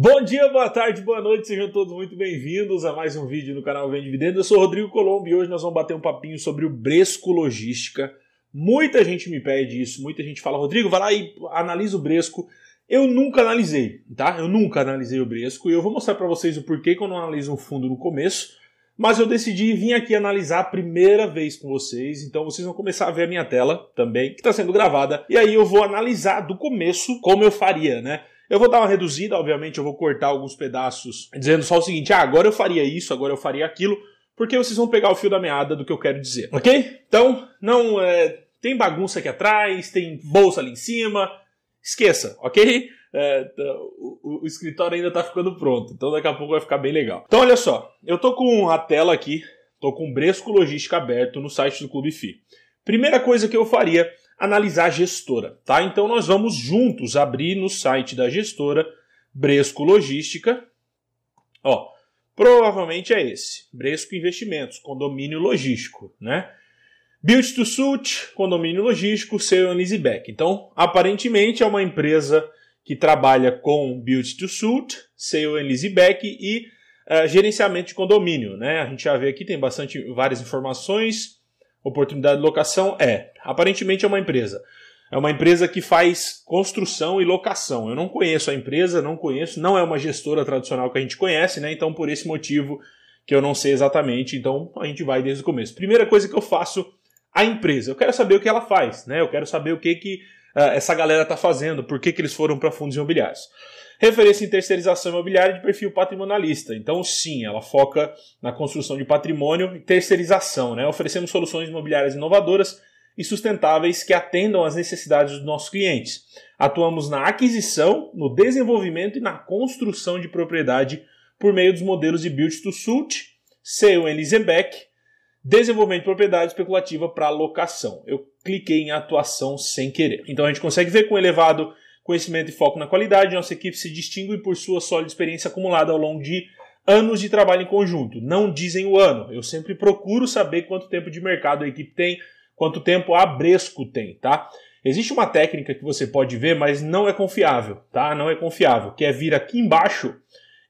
Bom dia, boa tarde, boa noite, sejam todos muito bem-vindos a mais um vídeo no canal Vem Dividendo. Eu sou Rodrigo Colombo e hoje nós vamos bater um papinho sobre o Bresco Logística. Muita gente me pede isso, muita gente fala, Rodrigo, vai lá e analisa o Bresco. Eu nunca analisei, tá? Eu nunca analisei o Bresco e eu vou mostrar para vocês o porquê que eu não analiso um fundo no começo, mas eu decidi vir aqui analisar a primeira vez com vocês, então vocês vão começar a ver a minha tela também, que está sendo gravada, e aí eu vou analisar do começo como eu faria, né? Eu vou dar uma reduzida, obviamente, eu vou cortar alguns pedaços, dizendo só o seguinte: ah, agora eu faria isso, agora eu faria aquilo, porque vocês vão pegar o fio da meada do que eu quero dizer, ok? Então, não é, tem bagunça aqui atrás, tem bolsa ali em cima, esqueça, ok? É, o, o, escritório ainda está ficando pronto, então daqui a pouco vai ficar bem legal. Então, olha só, eu tô com a tela aqui, tô com o Bresco Logística aberto no site do Clube FI. Primeira coisa que eu faria analisar a gestora, tá? Então nós vamos juntos abrir no site da gestora Bresco Logística. Ó, provavelmente é esse, Bresco Investimentos, condomínio logístico, né? Build to Suit, condomínio logístico, seu Elizabeth. Então, aparentemente é uma empresa que trabalha com Build to Suit, seu Elizabeth e uh, gerenciamento de condomínio, né? A gente já vê aqui tem bastante várias informações oportunidade de locação é, aparentemente é uma empresa. É uma empresa que faz construção e locação. Eu não conheço a empresa, não conheço, não é uma gestora tradicional que a gente conhece, né? Então, por esse motivo que eu não sei exatamente, então a gente vai desde o começo. Primeira coisa que eu faço, a empresa. Eu quero saber o que ela faz, né? Eu quero saber o que, que uh, essa galera está fazendo, por que, que eles foram para fundos imobiliários. Referência em terceirização imobiliária de perfil patrimonialista. Então, sim, ela foca na construção de patrimônio e terceirização, né? oferecendo soluções imobiliárias inovadoras e sustentáveis que atendam às necessidades dos nossos clientes. Atuamos na aquisição, no desenvolvimento e na construção de propriedade por meio dos modelos de Build to Suit, Sale and Leaseback, desenvolvimento de propriedade especulativa para locação. Eu cliquei em atuação sem querer. Então a gente consegue ver com elevado conhecimento e foco na qualidade, nossa equipe se distingue por sua sólida experiência acumulada ao longo de anos de trabalho em conjunto. Não dizem o ano. Eu sempre procuro saber quanto tempo de mercado a equipe tem, quanto tempo a Bresco tem, tá? Existe uma técnica que você pode ver, mas não é confiável, tá? Não é confiável, que é vir aqui embaixo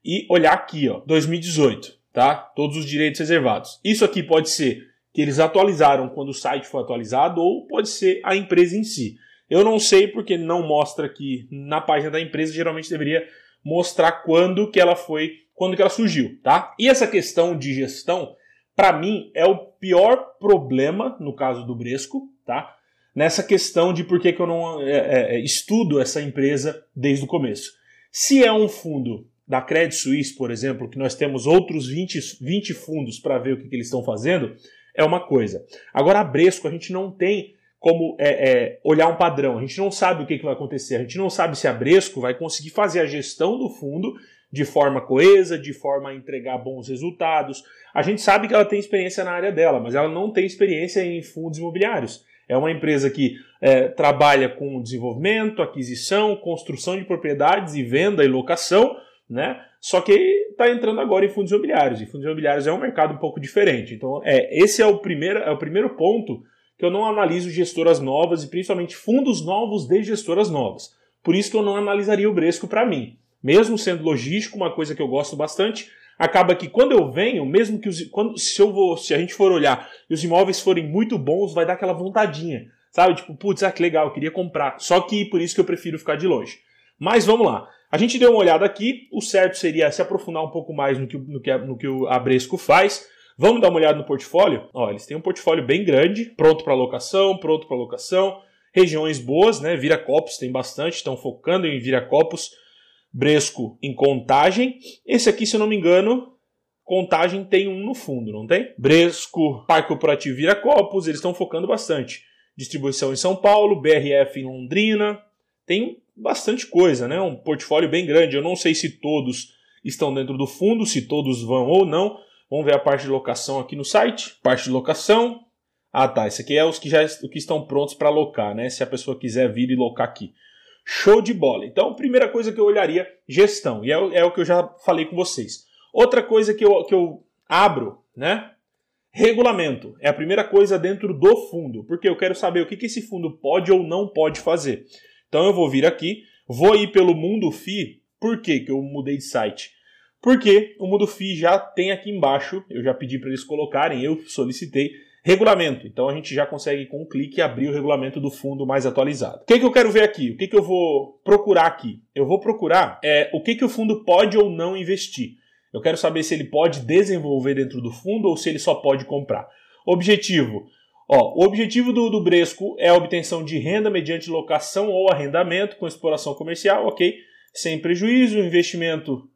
e olhar aqui, ó, 2018, tá? Todos os direitos reservados. Isso aqui pode ser que eles atualizaram quando o site foi atualizado ou pode ser a empresa em si. Eu não sei porque não mostra aqui na página da empresa, geralmente deveria mostrar quando que ela foi, quando que ela surgiu, tá? E essa questão de gestão, para mim, é o pior problema no caso do Bresco, tá? Nessa questão de por que, que eu não é, é, é estudo essa empresa desde o começo. Se é um fundo da Credit Suisse, por exemplo, que nós temos outros 20, 20 fundos para ver o que, que eles estão fazendo, é uma coisa. Agora, a Bresco, a gente não tem como é, é, olhar um padrão. A gente não sabe o que, que vai acontecer. A gente não sabe se a Bresco vai conseguir fazer a gestão do fundo de forma coesa, de forma a entregar bons resultados. A gente sabe que ela tem experiência na área dela, mas ela não tem experiência em fundos imobiliários. É uma empresa que é, trabalha com desenvolvimento, aquisição, construção de propriedades e venda e locação, né? Só que está entrando agora em fundos imobiliários. E fundos imobiliários é um mercado um pouco diferente. Então, é, esse é o primeiro, é o primeiro ponto que eu não analiso gestoras novas e principalmente fundos novos de gestoras novas. Por isso que eu não analisaria o Bresco para mim. Mesmo sendo logístico, uma coisa que eu gosto bastante, acaba que quando eu venho, mesmo que os, quando, se eu vou, se a gente for olhar e os imóveis forem muito bons, vai dar aquela vontadinha, sabe? Tipo, putz, ah, que legal, eu queria comprar. Só que por isso que eu prefiro ficar de longe. Mas vamos lá. A gente deu uma olhada aqui, o certo seria se aprofundar um pouco mais no que, no que, no que o Abresco faz. Vamos dar uma olhada no portfólio? Ó, eles têm um portfólio bem grande, pronto para locação, pronto para locação, regiões boas, né? Viracopos tem bastante, estão focando em Viracopos, Bresco em Contagem. Esse aqui, se eu não me engano, Contagem tem um no fundo, não tem? Bresco, Parque Corporativo Viracopos, eles estão focando bastante. Distribuição em São Paulo, BRF em Londrina, tem bastante coisa, né? Um portfólio bem grande. Eu não sei se todos estão dentro do fundo, se todos vão ou não, Vamos ver a parte de locação aqui no site. Parte de locação. Ah, tá. Esse aqui é os que já que estão prontos para locar, né? Se a pessoa quiser vir e locar aqui. Show de bola. Então, primeira coisa que eu olharia, gestão. E é, é o que eu já falei com vocês. Outra coisa que eu, que eu abro, né? Regulamento. É a primeira coisa dentro do fundo. Porque eu quero saber o que, que esse fundo pode ou não pode fazer. Então eu vou vir aqui, vou ir pelo Mundo FI Por que, que eu mudei de site? Porque o Mundo FI já tem aqui embaixo, eu já pedi para eles colocarem, eu solicitei regulamento. Então a gente já consegue com um clique abrir o regulamento do fundo mais atualizado. O que, que eu quero ver aqui? O que, que eu vou procurar aqui? Eu vou procurar é, o que, que o fundo pode ou não investir. Eu quero saber se ele pode desenvolver dentro do fundo ou se ele só pode comprar. Objetivo: Ó, o objetivo do, do Bresco é a obtenção de renda mediante locação ou arrendamento com exploração comercial, ok? Sem prejuízo, investimento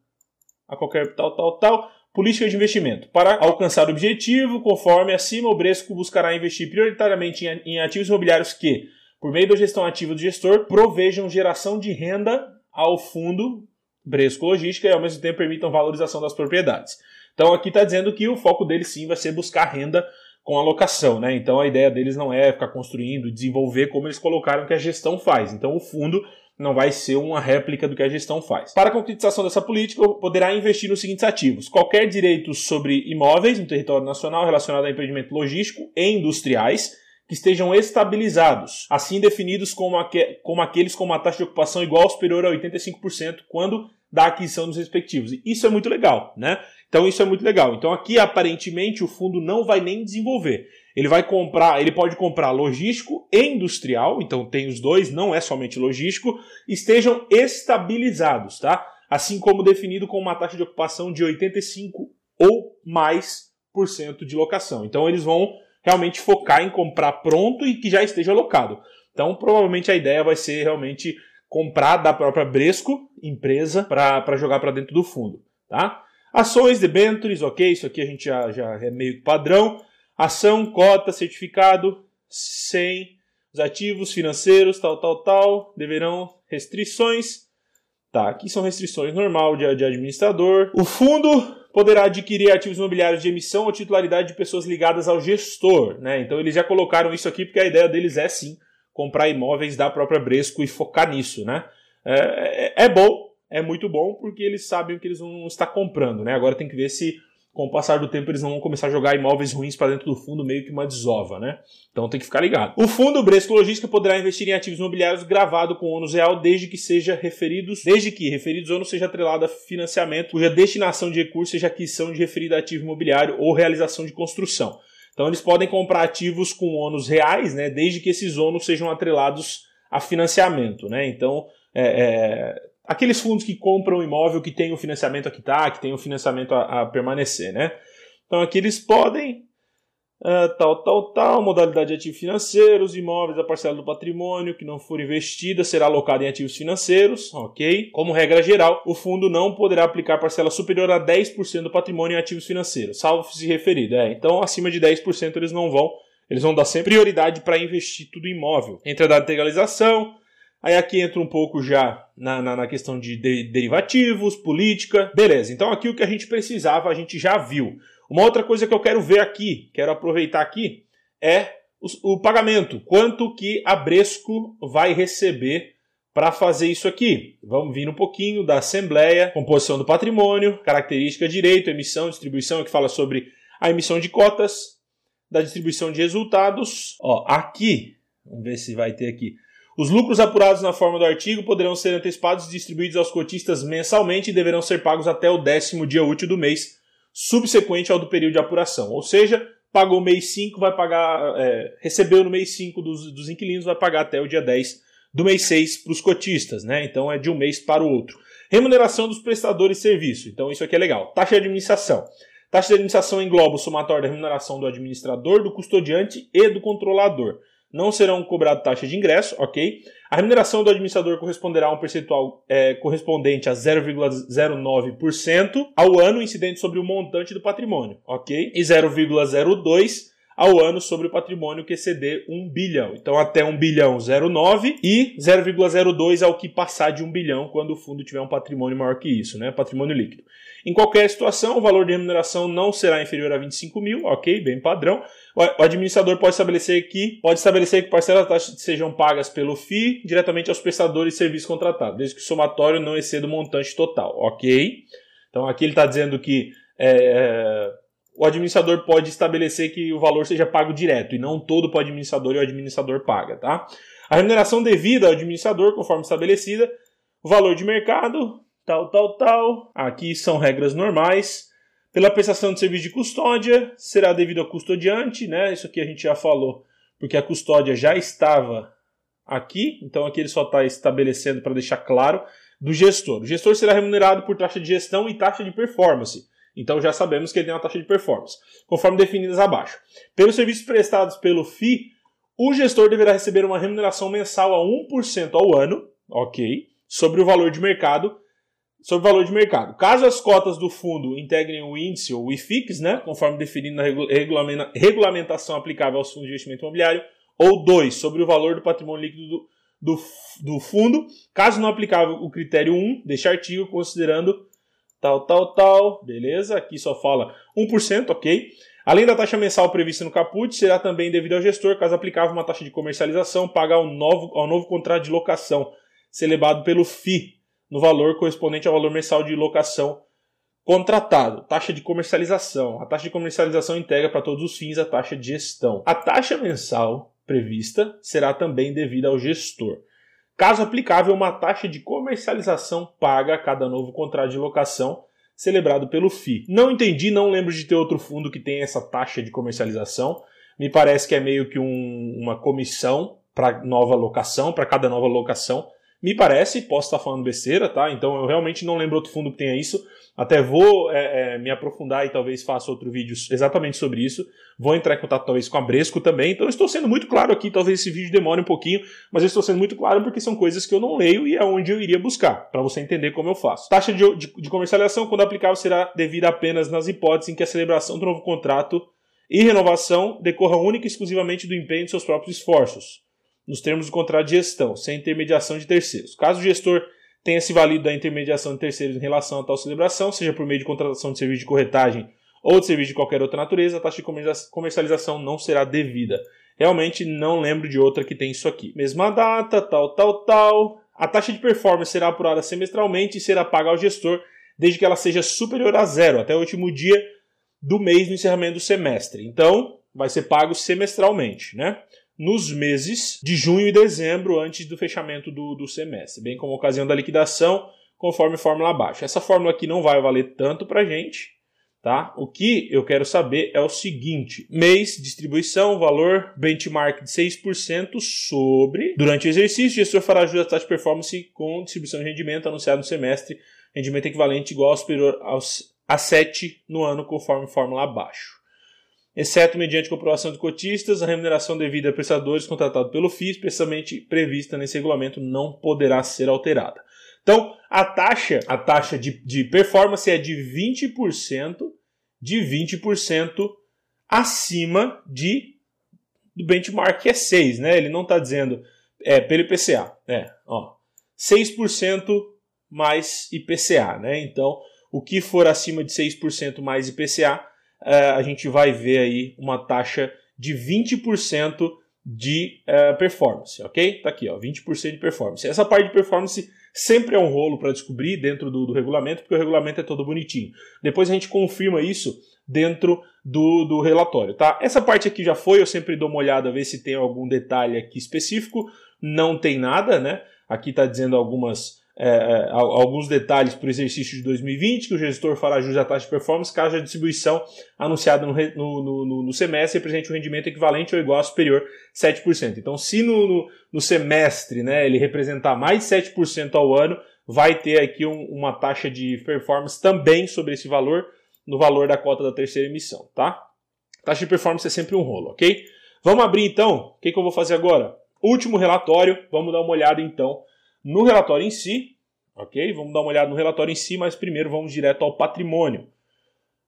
a qualquer tal, tal, tal. Política de investimento. Para alcançar o objetivo, conforme acima, o Bresco buscará investir prioritariamente em, ativos imobiliários que, por meio da gestão ativa do gestor, provejam geração de renda ao fundo Bresco Logística e ao mesmo tempo permitam valorização das propriedades. Então aqui está dizendo que o foco dele sim vai ser buscar renda com alocação, né? Então a ideia deles não é ficar construindo, desenvolver como eles colocaram que a gestão faz. Então o fundo não vai ser uma réplica do que a gestão faz. Para a concretização dessa política, poderá investir nos seguintes ativos: qualquer direito sobre imóveis no território nacional relacionado a empreendimento logístico e industriais que estejam estabilizados, assim definidos como, aqu como aqueles com uma taxa de ocupação igual ou superior a 85% quando da aquisição dos respectivos. Isso é muito legal, né? Então isso é muito legal. Então aqui aparentemente o fundo não vai nem desenvolver. Ele vai comprar, ele pode comprar logístico e industrial, então tem os dois, não é somente logístico, estejam estabilizados, tá? Assim como definido com uma taxa de ocupação de 85 ou mais por cento de locação. Então eles vão realmente focar em comprar pronto e que já esteja alocado. Então provavelmente a ideia vai ser realmente comprar da própria Bresco, empresa, para jogar para dentro do fundo, tá? Ações, debentures, ok, isso aqui a gente já, já é meio padrão. Ação, cota, certificado, sem os ativos financeiros, tal, tal, tal, deverão restrições. Tá, aqui são restrições normal de, de administrador. O fundo poderá adquirir ativos imobiliários de emissão ou titularidade de pessoas ligadas ao gestor, né? Então eles já colocaram isso aqui porque a ideia deles é sim comprar imóveis da própria Bresco e focar nisso, né? É, é, é bom, é muito bom porque eles sabem o que eles vão estar comprando, né? Agora tem que ver se com o passar do tempo eles não vão começar a jogar imóveis ruins para dentro do fundo, meio que uma desova, né? Então tem que ficar ligado. O fundo Bresco Logística poderá investir em ativos imobiliários gravado com ônus real desde que seja referidos, desde que referidos ônus seja atrelado a financiamento cuja destinação de recursos seja aquisição de referido ativo imobiliário ou realização de construção. Então eles podem comprar ativos com ônus reais, né? Desde que esses ônus sejam atrelados a financiamento, né? Então é, é aqueles fundos que compram imóvel que tem o financiamento a quitar, que tem o financiamento a, a permanecer, né? Então aqui eles podem uh, tal, tal, tal, modalidade de ativos financeiros, imóveis, a parcela do patrimônio que não for investida será alocada em ativos financeiros, ok? Como regra geral, o fundo não poderá aplicar parcela superior a 10% do patrimônio em ativos financeiros, salvo se referido. É, então acima de 10% eles não vão, eles vão dar sempre prioridade para investir tudo em imóvel. Entre a data de legalização, Aí aqui entra um pouco já na, na, na questão de, de derivativos, política. Beleza, então aqui o que a gente precisava a gente já viu. Uma outra coisa que eu quero ver aqui, quero aproveitar aqui, é o, o pagamento. Quanto que a Bresco vai receber para fazer isso aqui. Vamos vir um pouquinho da Assembleia, composição do patrimônio, característica, direito, emissão, distribuição, que fala sobre a emissão de cotas, da distribuição de resultados. Ó, aqui, vamos ver se vai ter aqui. Os lucros apurados na forma do artigo poderão ser antecipados e distribuídos aos cotistas mensalmente e deverão ser pagos até o décimo dia útil do mês subsequente ao do período de apuração. Ou seja, pagou mês 5, vai pagar, é, recebeu no mês 5 dos, dos inquilinos, vai pagar até o dia 10 do mês 6 para os cotistas, né? Então é de um mês para o outro. Remuneração dos prestadores de serviço. Então isso aqui é legal. Taxa de administração. Taxa de administração engloba o somatório da remuneração do administrador, do custodiante e do controlador não serão cobradas taxa de ingresso, ok? A remuneração do administrador corresponderá a um percentual é, correspondente a 0,09% ao ano incidente sobre o montante do patrimônio, ok? E 0,02% ao ano sobre o patrimônio que exceder 1 bilhão. Então até 1 bilhão 0,9 e 0,02 ao que passar de 1 bilhão quando o fundo tiver um patrimônio maior que isso, né? Patrimônio líquido. Em qualquer situação, o valor de remuneração não será inferior a 25 mil, ok? Bem padrão. O administrador pode estabelecer que pode estabelecer que parcelas sejam pagas pelo FII diretamente aos prestadores de serviço contratado, desde que o somatório não exceda o montante total, ok? Então aqui ele está dizendo que é, o administrador pode estabelecer que o valor seja pago direto e não todo para o administrador e o administrador paga, tá? A remuneração devida ao administrador, conforme estabelecida, o valor de mercado, tal, tal, tal. Aqui são regras normais. Pela prestação de serviço de custódia, será devido ao custodiante, né? Isso aqui a gente já falou, porque a custódia já estava aqui, então aqui ele só está estabelecendo para deixar claro do gestor. O gestor será remunerado por taxa de gestão e taxa de performance. Então já sabemos que ele tem uma taxa de performance, conforme definidas abaixo. Pelos serviços prestados pelo FI, o gestor deverá receber uma remuneração mensal a 1% ao ano, ok, sobre o valor de mercado sobre o valor de mercado. Caso as cotas do fundo integrem o índice ou o IFIX, né, conforme definido na regulamentação aplicável aos fundos de investimento imobiliário, ou 2, sobre o valor do patrimônio líquido do, do, do fundo, caso não aplicável o critério 1 deste artigo, considerando tal, tal, tal, beleza? Aqui só fala 1%, ok? Além da taxa mensal prevista no caput, será também devido ao gestor, caso aplicável uma taxa de comercialização, pagar ao novo, ao novo contrato de locação, celebrado pelo FI, no valor correspondente ao valor mensal de locação contratado. Taxa de comercialização. A taxa de comercialização integra para todos os fins a taxa de gestão. A taxa mensal prevista será também devida ao gestor. Caso aplicável, uma taxa de comercialização paga a cada novo contrato de locação celebrado pelo FI. Não entendi, não lembro de ter outro fundo que tenha essa taxa de comercialização. Me parece que é meio que um, uma comissão para nova locação, para cada nova locação. Me parece, posso estar falando besteira, tá? Então eu realmente não lembro outro fundo que tenha isso. Até vou é, é, me aprofundar e talvez faça outro vídeo exatamente sobre isso. Vou entrar em contato talvez com a Bresco também. Então eu estou sendo muito claro aqui, talvez esse vídeo demore um pouquinho, mas eu estou sendo muito claro porque são coisas que eu não leio e é onde eu iria buscar, para você entender como eu faço. Taxa de, de, de comercialização, quando aplicável, será devida apenas nas hipóteses em que a celebração do novo contrato e renovação decorra única e exclusivamente do empenho de seus próprios esforços nos termos do contrato de gestão, sem intermediação de terceiros. Caso o gestor tenha se valido da intermediação de terceiros em relação a tal celebração, seja por meio de contratação de serviço de corretagem ou de serviço de qualquer outra natureza, a taxa de comercialização não será devida. Realmente não lembro de outra que tem isso aqui. Mesma data, tal, tal, tal. A taxa de performance será apurada semestralmente e será paga ao gestor desde que ela seja superior a zero, até o último dia do mês do encerramento do semestre. Então, vai ser pago semestralmente, né? Nos meses de junho e dezembro, antes do fechamento do, do semestre, bem como ocasião da liquidação, conforme fórmula abaixo. Essa fórmula aqui não vai valer tanto para gente, tá? O que eu quero saber é o seguinte: mês, distribuição, valor, benchmark de 6% sobre. Durante o exercício, o gestor fará ajuste da taxa de performance com distribuição de rendimento anunciado no semestre, rendimento equivalente igual ou superior aos, a 7 no ano, conforme fórmula abaixo exceto mediante comprovação de cotistas, a remuneração devida a prestadores contratados pelo FII, especialmente prevista nesse regulamento, não poderá ser alterada. Então, a taxa, a taxa de, de performance é de 20%, de 20% acima de do benchmark que é 6, né? Ele não está dizendo é, pelo IPCA, é, ó, 6% mais IPCA, né? Então, o que for acima de 6% mais IPCA uh, a gente vai ver aí uma taxa de 20% de uh, performance, ok? Tá aqui, ó, 20% de performance. Essa parte de performance sempre é um rolo para descobrir dentro do, do, regulamento, porque o regulamento é todo bonitinho. Depois a gente confirma isso dentro do, do relatório, tá? Essa parte aqui já foi, eu sempre dou uma olhada, ver se tem algum detalhe aqui específico. Não tem nada, né? Aqui está dizendo algumas é, é alguns detalhes para o exercício de 2020, que o gestor fará jus à taxa de performance caso a distribuição anunciada no, no, no, no semestre represente um rendimento equivalente ou igual a superior 7%. Então, se no, no, semestre né, ele representar mais de 7% ao ano, vai ter aqui um, uma taxa de performance também sobre esse valor, no valor da cota da terceira emissão, tá? Taxa de performance é sempre um rolo, ok? Vamos abrir então, o que, que eu vou fazer agora? Último relatório, vamos dar uma olhada então no relatório em si, ok? Vamos dar uma olhada no relatório em si, mas primeiro vamos direto ao patrimônio.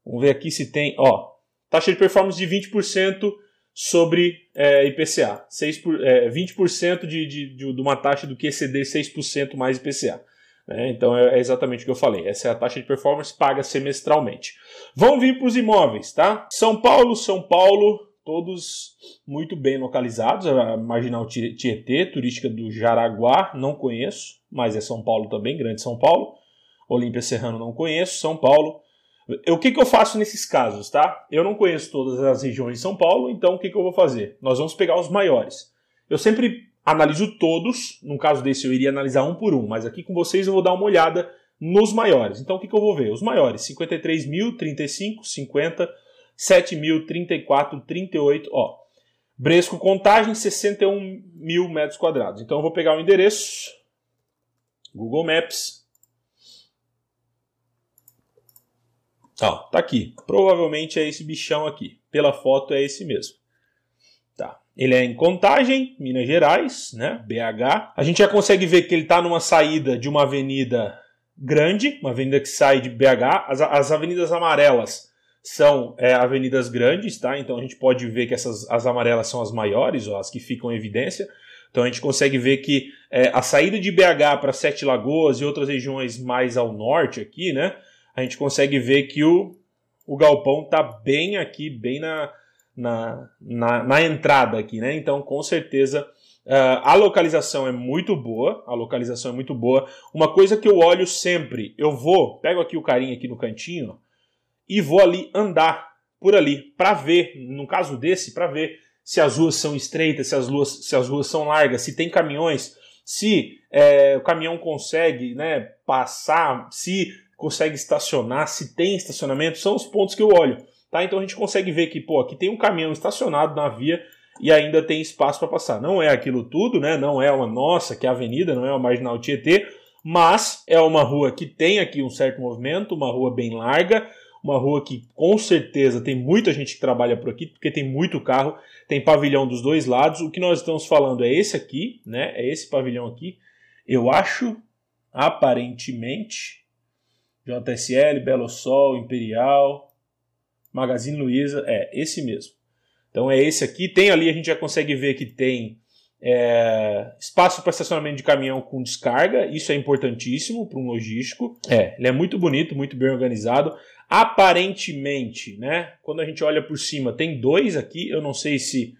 Vamos ver aqui se tem, ó, taxa de performance de 20% sobre é, IPCA, 6 por, é, 20% de, de, de, de, uma taxa do que exceder 6% mais IPCA. Né? Então é, é, exatamente o que eu falei. Essa é a taxa de performance paga semestralmente. Vamos vir para os imóveis, tá? São Paulo, São Paulo, todos muito bem localizados. A Marginal Tietê, turística do Jaraguá, não conheço, mas é São Paulo também, Grande São Paulo. Olímpia Serrano não conheço, São Paulo. O que, que eu faço nesses casos, tá? Eu não conheço todas as regiões de São Paulo, então o que, que eu vou fazer? Nós vamos pegar os maiores. Eu sempre analiso todos, no caso desse eu iria analisar um por um, mas aqui com vocês eu vou dar uma olhada nos maiores. Então o que, que eu vou ver? Os maiores: 53 mil, 35, 50, 7 mil, 34, 38. Ó, Bresco Contagem, 61 mil metros quadrados. Então eu vou pegar o endereço, Google Maps. Ó, tá aqui. Provavelmente é esse bichão aqui. Pela foto é esse mesmo. Tá. Ele é em Contagem, Minas Gerais, né? BH. A gente já consegue ver que ele está numa saída de uma avenida grande, uma avenida que sai de BH. As, as avenidas amarelas são é, avenidas grandes, tá? Então a gente pode ver que essas as amarelas são as maiores, ó, as que ficam em evidência. Então a gente consegue ver que é, a saída de BH para Sete Lagoas e outras regiões mais ao norte aqui, né? A gente consegue ver que o, o galpão está bem aqui, bem na, na, na, na, entrada aqui, né? Então com certeza uh, a localização é muito boa, a localização é muito boa. Uma coisa que eu olho sempre, eu vou, pego aqui o carinha aqui no cantinho, e vou ali andar por ali para ver, no caso desse, para ver se as ruas são estreitas, se as ruas, se as ruas são largas, se tem caminhões, se é, o caminhão consegue né, passar, se consegue estacionar, se tem estacionamento, são os pontos que eu olho. Tá? Então a gente consegue ver que pô, aqui tem um caminhão estacionado na via e ainda tem espaço para passar. Não é aquilo tudo, né? não é uma nossa, que é a avenida, não é uma marginal Tietê, mas é uma rua que tem aqui um certo movimento, uma rua bem larga, uma rua que com certeza tem muita gente que trabalha por aqui, porque tem muito carro, tem pavilhão dos dois lados. O que nós estamos falando é esse aqui, né? É esse pavilhão aqui. Eu acho, aparentemente, JSL, Belo Sol, Imperial, Magazine Luiza, é esse mesmo. Então é esse aqui. Tem ali, a gente já consegue ver que tem é, espaço para estacionamento de caminhão com descarga, isso é importantíssimo para um logístico. É, ele é muito bonito, muito bem organizado. Aparentemente, né? Quando a gente olha por cima, tem dois aqui. Eu não sei se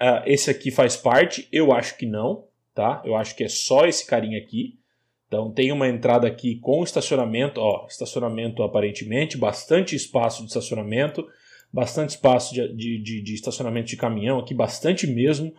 uh, esse aqui faz parte. Eu acho que não, tá? Eu acho que é só esse carinha aqui. Então tem uma entrada aqui com estacionamento, ó, estacionamento aparentemente, bastante espaço de estacionamento, bastante espaço de, de, de estacionamento de caminhão aqui, bastante mesmo,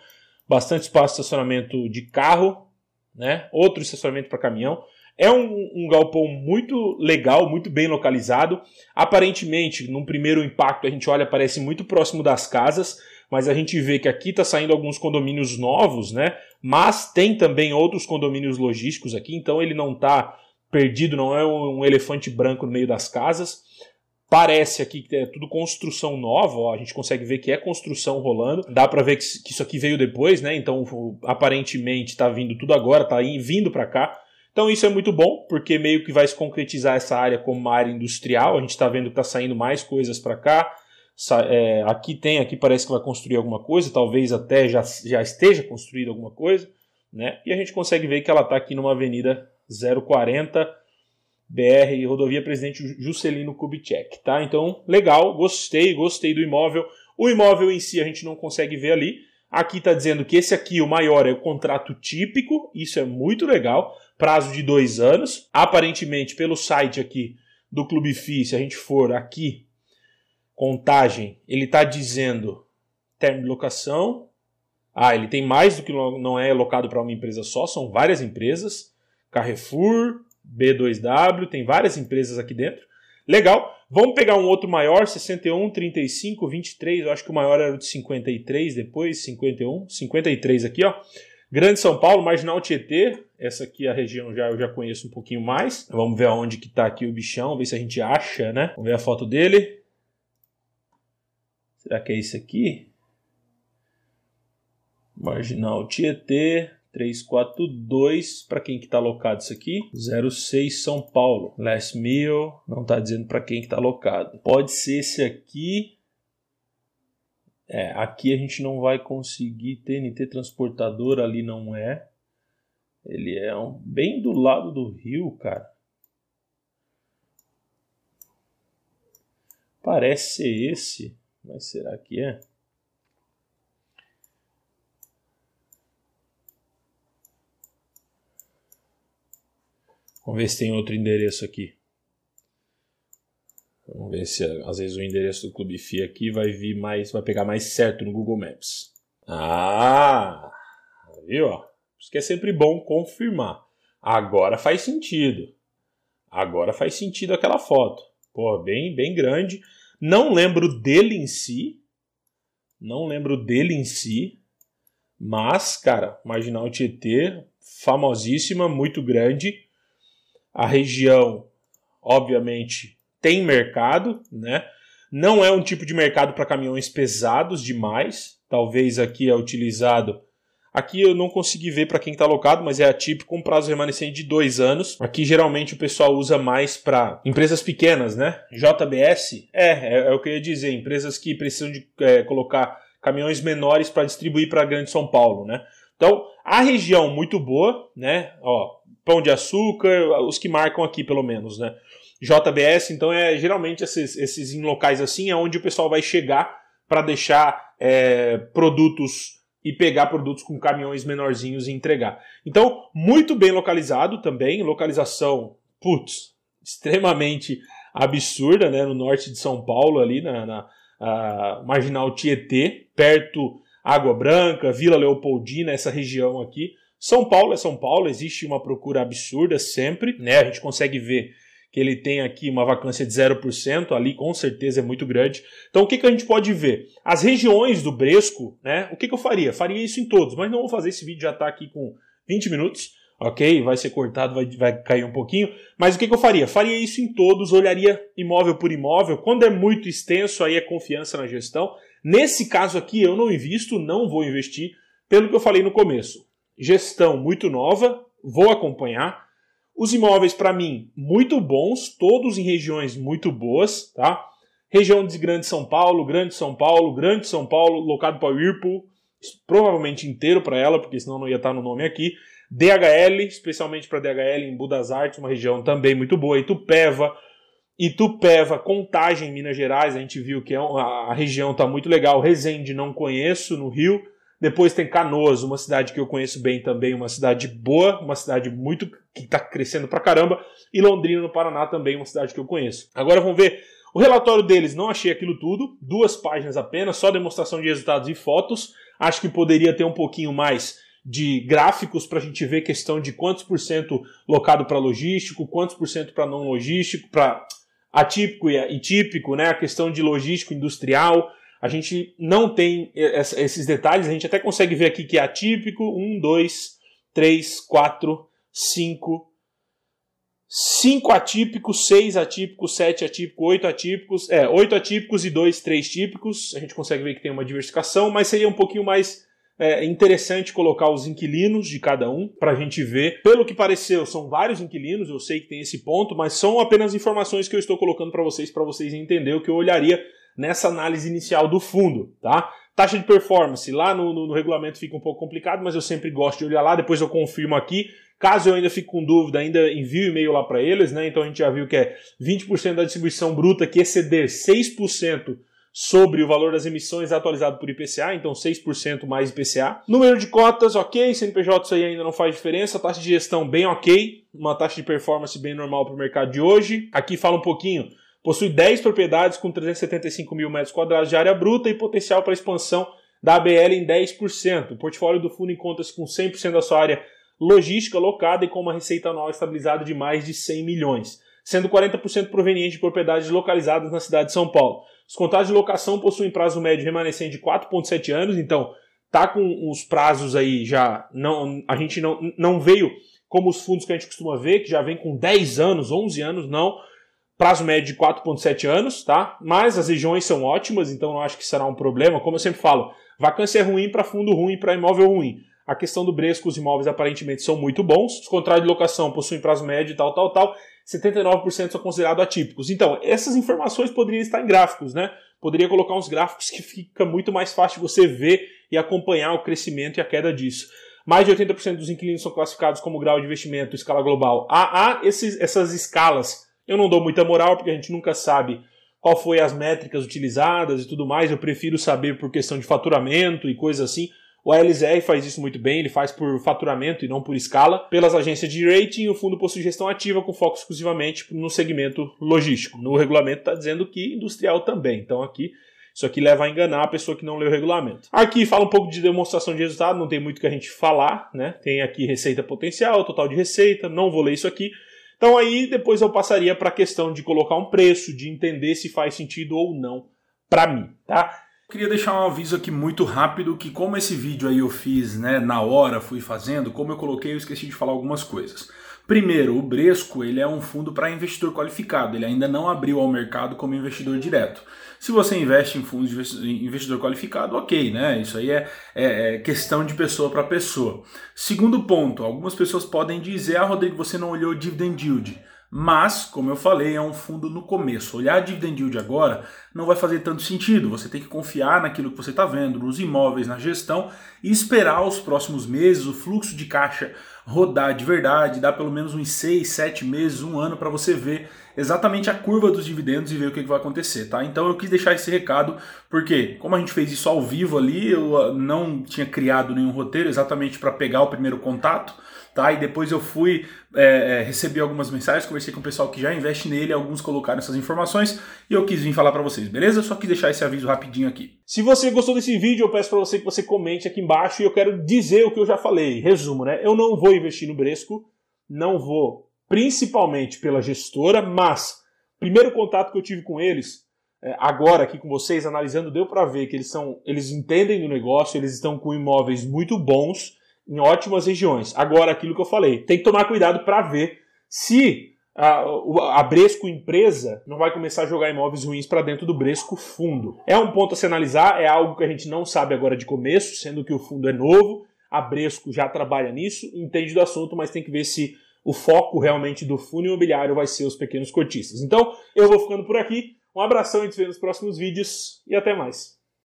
bastante espaço de estacionamento de carro, né? Outro estacionamento para caminhão. É um, um, galpão muito legal, muito bem localizado. Aparentemente, num primeiro impacto, a gente olha, parece muito próximo das casas, mas a gente vê que aqui está saindo alguns condomínios novos, né? Mas tem também outros condomínios logísticos aqui, então ele não está perdido, não é um elefante branco no meio das casas. Parece aqui que é tudo construção nova, ó, a gente consegue ver que é construção rolando. Dá para ver que, isso aqui veio depois, né? Então, aparentemente está vindo tudo agora, está vindo para cá. Então isso é muito bom, porque meio que vai se concretizar essa área como uma área industrial. A gente está vendo que está saindo mais coisas para cá. É, aqui tem, aqui parece que vai construir alguma coisa, talvez até já, já esteja construída alguma coisa. Né? E a gente consegue ver que ela está aqui numa avenida 040 BR, rodovia Presidente Juscelino Kubitschek, tá? Então, legal, gostei, gostei do imóvel. O imóvel em si a gente não consegue ver ali. Aqui está dizendo que esse aqui, o maior, é o contrato típico, isso é muito legal prazo de dois anos. Aparentemente, pelo site aqui do Clube FI, se a gente for aqui, contagem, ele está dizendo termo de locação. Ah, ele tem mais do que não é locado para uma empresa só, são várias empresas. Carrefour, B2W, tem várias empresas aqui dentro. Legal. Vamos pegar um outro maior, 61, 35, 23. Eu acho que o maior era o de 53, depois 51, 53 aqui, ó. Grande São Paulo, Marginal Tietê, essa aqui a região já eu já conheço um pouquinho mais. Vamos ver aonde que tá aqui o bichão, ver se a gente acha, né? Vamos ver a foto dele. Será que é esse aqui? Marginal Tietê 342, para quem que tá alocado isso aqui? 06 São Paulo. Last Meal, não tá dizendo para quem que tá alocado. Pode ser esse aqui é, aqui a gente não vai conseguir TNT transportador, ali não é. Ele é um, bem do lado do rio, cara. Parece ser esse, mas será que é? Vamos ver se tem outro endereço aqui. Vamos ver se às vezes o endereço do Clube FI aqui vai vir mais, vai pegar mais certo no Google Maps. Ah, viu? Isso que é sempre bom confirmar. Agora faz sentido. Agora faz sentido aquela foto. Pô, bem, bem grande. Não lembro dele em si. Não lembro dele em si. Mas, cara, Marginal Tietê, famosíssima, muito grande. A região, obviamente, tem mercado, né? Não é um tipo de mercado para caminhões pesados demais. Talvez aqui é utilizado Aqui eu não consegui ver para quem está alocado, mas é atípico com prazo remanescente de dois anos. Aqui geralmente o pessoal usa mais para empresas pequenas, né? JBS é, é, é, o que eu ia dizer, empresas que precisam de é, colocar caminhões menores para distribuir para Grande São Paulo, né? Então a região muito boa, né? Ó, Pão de Açúcar, os que marcam aqui pelo menos, né? JBS, então é geralmente esses, esses em locais assim é onde o pessoal vai chegar para deixar é, produtos e pegar produtos com caminhões menorzinhos e entregar. Então, muito bem localizado também, localização, putz, extremamente absurda, né, no norte de São Paulo, ali na, na Marginal Tietê, perto Água Branca, Vila Leopoldina, essa região aqui. São Paulo é São Paulo, existe uma procura absurda sempre, né? A gente consegue ver que ele tem aqui uma vacância de 0%, ali com certeza é muito grande. Então o que, que a gente pode ver? As regiões do Bresco, né? O que, que eu faria? Faria isso em todos, mas não vou fazer esse vídeo, já está aqui com 20 minutos, ok? Vai ser cortado, vai, vai cair um pouquinho. Mas o que, que eu faria? Faria isso em todos, olharia imóvel por imóvel. Quando é muito extenso, aí é confiança na gestão. Nesse caso aqui, eu não invisto, não vou investir, pelo que eu falei no começo. Gestão muito nova, vou acompanhar os imóveis, para mim, muito bons, todos em regiões muito boas, tá? Região de Grande São Paulo, Grande São Paulo, Grande São Paulo, locado para Whirlpool, provavelmente inteiro para ela, porque senão não ia estar no nome aqui. DHL, especialmente para DHL em Budas Artes, uma região também muito boa. Itupeva, Itupeva, Contagem, Minas Gerais, a gente viu que é a região está muito legal. Resende não conheço, no Rio. Depois tem Canoas, uma cidade que eu conheço bem também, uma cidade boa, uma cidade muito que está crescendo pra caramba. E Londrina, no Paraná, também uma cidade que eu conheço. Agora vamos ver o relatório deles. Não achei aquilo tudo, duas páginas apenas, só demonstração de resultados e fotos. Acho que poderia ter um pouquinho mais de gráficos para a gente ver questão de quantos por cento locado para logístico, quantos por cento para não logístico, para atípico e típico, né? A questão de logístico industrial a gente não tem esses detalhes, a gente até consegue ver aqui que é atípico, 1, 2, 3, 4, 5, 5 atípicos, 6 atípicos, 7 atípicos, 8 atípicos, é, 8 atípicos e 2, 3 típicos, a gente consegue ver que tem uma diversificação, mas seria um pouquinho mais é interessante colocar os inquilinos de cada um para a gente ver. Pelo que pareceu, são vários inquilinos, eu sei que tem esse ponto, mas são apenas informações que eu estou colocando para vocês, para vocês entenderem o que eu olharia nessa análise inicial do fundo, tá? Taxa de performance, lá no, no, no, regulamento fica um pouco complicado, mas eu sempre gosto de olhar lá, depois eu confirmo aqui. Caso eu ainda fique com dúvida, ainda envio e-mail lá para eles, né? Então a gente já viu que é 20% da distribuição bruta que exceder 6% sobre o valor das emissões atualizado por IPCA, então 6% mais IPCA. Número de cotas, ok, CNPJ isso aí ainda não faz diferença, taxa de gestão bem ok, uma taxa de performance bem normal para o mercado de hoje. Aqui fala um pouquinho Possui 10 propriedades com 375 mil metros quadrados de área bruta e potencial para expansão da ABL em 10%. O portfólio do fundo encontra-se com 100% da sua área logística locada e com uma receita anual estabilizada de mais de 100 milhões, sendo 40% proveniente de propriedades localizadas na cidade de São Paulo. Os contratos de locação possuem prazo médio remanescente de 4,7 anos, então tá com os prazos aí já não a gente não, não veio como os fundos que a gente costuma ver, que já vem com 10 anos, 11 anos, não prazo médio de 4,7 anos, tá? Mas as regiões são ótimas, então não acho que será um problema. Como eu sempre falo, vacância é ruim para fundo ruim, para imóvel ruim. A questão do Bresco, os imóveis aparentemente são muito bons. Os contratos de locação possuem prazo médio e tal, tal, tal. 79% são considerados atípicos. Então, essas informações poderiam estar em gráficos, né? Poderia colocar uns gráficos que fica muito mais fácil você ver e acompanhar o crescimento e a queda disso. Mais de 80% dos inquilinos são classificados como grau de investimento escala global. Há, há esses, essas escalas eu não dou muita moral porque a gente nunca sabe qual foi as métricas utilizadas e tudo mais. Eu prefiro saber por questão de faturamento e coisas assim. O ALZR faz isso muito bem, ele faz por faturamento e não por escala. Pelas agências de rating, o fundo possui gestão ativa com foco exclusivamente no segmento logístico. No regulamento está dizendo que industrial também. Então aqui isso aqui leva a enganar a pessoa que não leu o regulamento. Aqui fala um pouco de demonstração de resultado, não tem muito que a gente falar, né? Tem aqui receita potencial, total de receita, não vou ler isso aqui. Então aí depois eu passaria para a questão de colocar um preço, de entender se faz sentido ou não para mim, tá? Queria deixar um aviso aqui muito rápido que como esse vídeo aí eu fiz, né, na hora, fui fazendo, como eu coloquei, eu esqueci de falar algumas coisas. Primeiro, o Bresco ele é um fundo para investidor qualificado, ele ainda não abriu ao mercado como investidor direto. Se você investe em fundos de investidor qualificado, ok, né? Isso aí é, é, é questão de pessoa para pessoa. Segundo ponto, algumas pessoas podem dizer, ah, Rodrigo, você não olhou dividend yield. Mas, como eu falei, é um fundo no começo. Olhar a dividend yield agora não vai fazer tanto sentido. Você tem que confiar naquilo que você está vendo, nos imóveis, na gestão e esperar os próximos meses o fluxo de caixa rodar de verdade, dar pelo menos uns 6, 7 meses, um ano para você ver exatamente a curva dos dividendos e ver o que vai acontecer, tá? Então eu quis deixar esse recado, porque como a gente fez isso ao vivo ali, eu ah, não tinha criado nenhum roteiro exatamente para pegar o primeiro contato, tá? E depois eu fui é, é, recebi algumas mensagens, conversei com o pessoal que já investe nele, alguns colocaram essas informações e eu quis vir falar para vocês, beleza? Só quis deixar esse aviso rapidinho aqui. Se você gostou desse vídeo, eu peço para você que você comente aqui embaixo e eu quero dizer o que eu já falei. Resumo, né? Eu não vou investir no Bresco, não vou, principalmente pela gestora, mas primeiro contato que eu tive com eles é, agora aqui com vocês analisando deu para ver que eles são eles entendem do negócio, eles estão com imóveis muito bons em ótimas regiões. Agora, aquilo que eu falei, tem que tomar cuidado para ver se a, a, Bresco empresa não vai começar a jogar imóveis ruins para dentro do Bresco fundo. É um ponto a se analisar, é algo que a gente não sabe agora de começo, sendo que o fundo é novo, a Bresco já trabalha nisso, entende do assunto, mas tem que ver se o foco realmente do fundo imobiliário vai ser os pequenos cotistas. Então, eu vou ficando por aqui. Um abração e te vejo nos próximos vídeos e até mais.